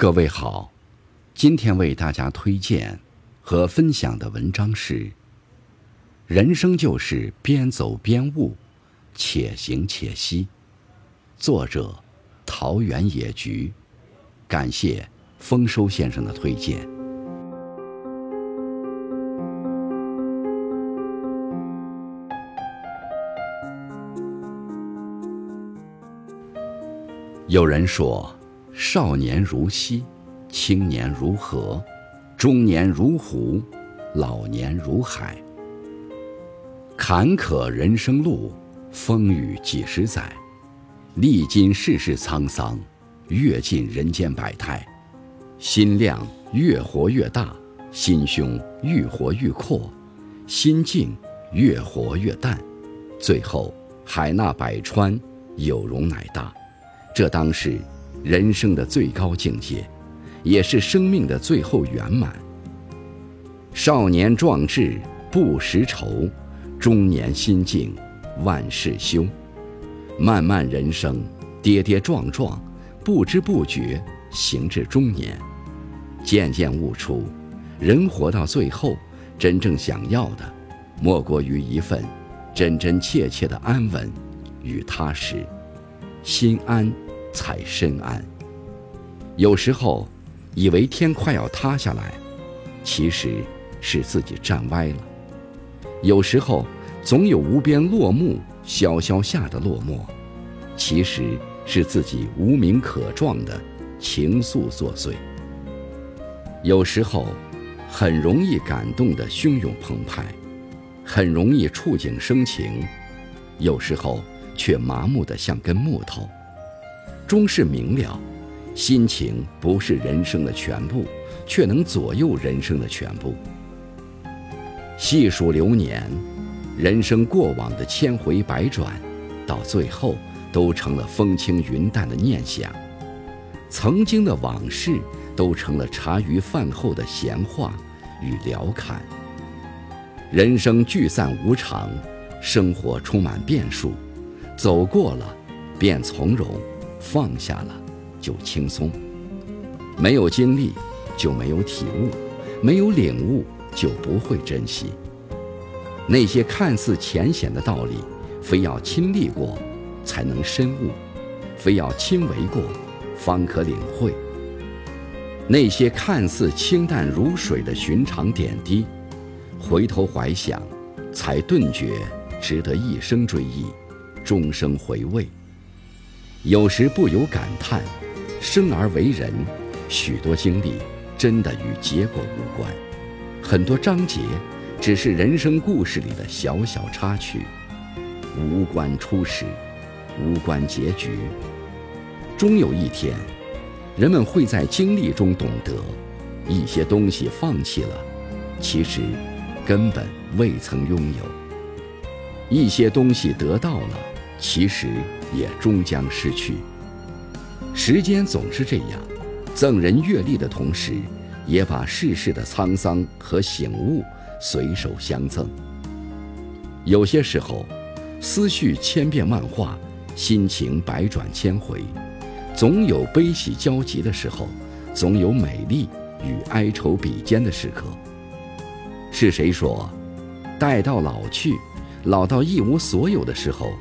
各位好，今天为大家推荐和分享的文章是《人生就是边走边悟，且行且惜》，作者桃源野菊，感谢丰收先生的推荐。有人说。少年如溪，青年如河，中年如湖，老年如海。坎坷人生路，风雨几十载，历经世事沧桑，阅尽人间百态，心量越活越大，心胸愈活愈阔，心境越活越淡，最后海纳百川，有容乃大。这当是。人生的最高境界，也是生命的最后圆满。少年壮志不识愁，中年心境万事休。漫漫人生，跌跌撞撞，不知不觉行至中年，渐渐悟出，人活到最后，真正想要的，莫过于一份真真切切的安稳与踏实，心安。才深谙。有时候，以为天快要塌下来，其实是自己站歪了；有时候，总有无边落木萧萧下的落寞，其实是自己无名可状的情愫作祟；有时候，很容易感动的汹涌澎湃，很容易触景生情；有时候，却麻木的像根木头。终是明了，心情不是人生的全部，却能左右人生的全部。细数流年，人生过往的千回百转，到最后都成了风轻云淡的念想；曾经的往事，都成了茶余饭后的闲话与聊侃。人生聚散无常，生活充满变数，走过了，便从容。放下了，就轻松；没有经历，就没有体悟；没有领悟，就不会珍惜。那些看似浅显的道理，非要亲历过，才能深悟；非要亲为过，方可领会。那些看似清淡如水的寻常点滴，回头怀想，才顿觉值得一生追忆，终生回味。有时不由感叹，生而为人，许多经历真的与结果无关，很多章节只是人生故事里的小小插曲，无关初始，无关结局。终有一天，人们会在经历中懂得，一些东西放弃了，其实根本未曾拥有；一些东西得到了，其实。也终将失去。时间总是这样，赠人阅历的同时，也把世事的沧桑和醒悟随手相赠。有些时候，思绪千变万化，心情百转千回，总有悲喜交集的时候，总有美丽与哀愁比肩的时刻。是谁说，待到老去，老到一无所有的时候？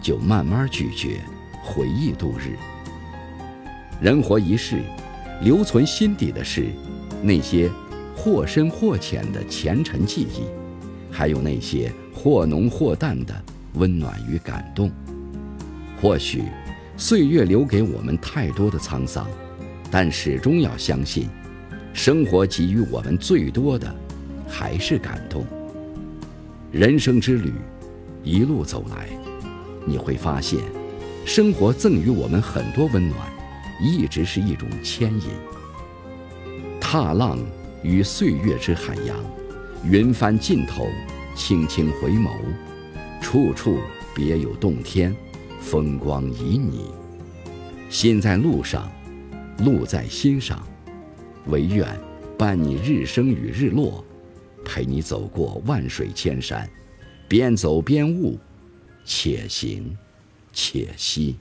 就慢慢咀嚼，回忆度日。人活一世，留存心底的是那些或深或浅的前尘记忆，还有那些或浓或淡的温暖与感动。或许岁月留给我们太多的沧桑，但始终要相信，生活给予我们最多的还是感动。人生之旅，一路走来。你会发现，生活赠予我们很多温暖，一直是一种牵引。踏浪于岁月之海洋，云帆尽头，轻轻回眸，处处别有洞天，风光旖旎。心在路上，路在心上，唯愿伴你日升与日落，陪你走过万水千山，边走边悟。且行且惜。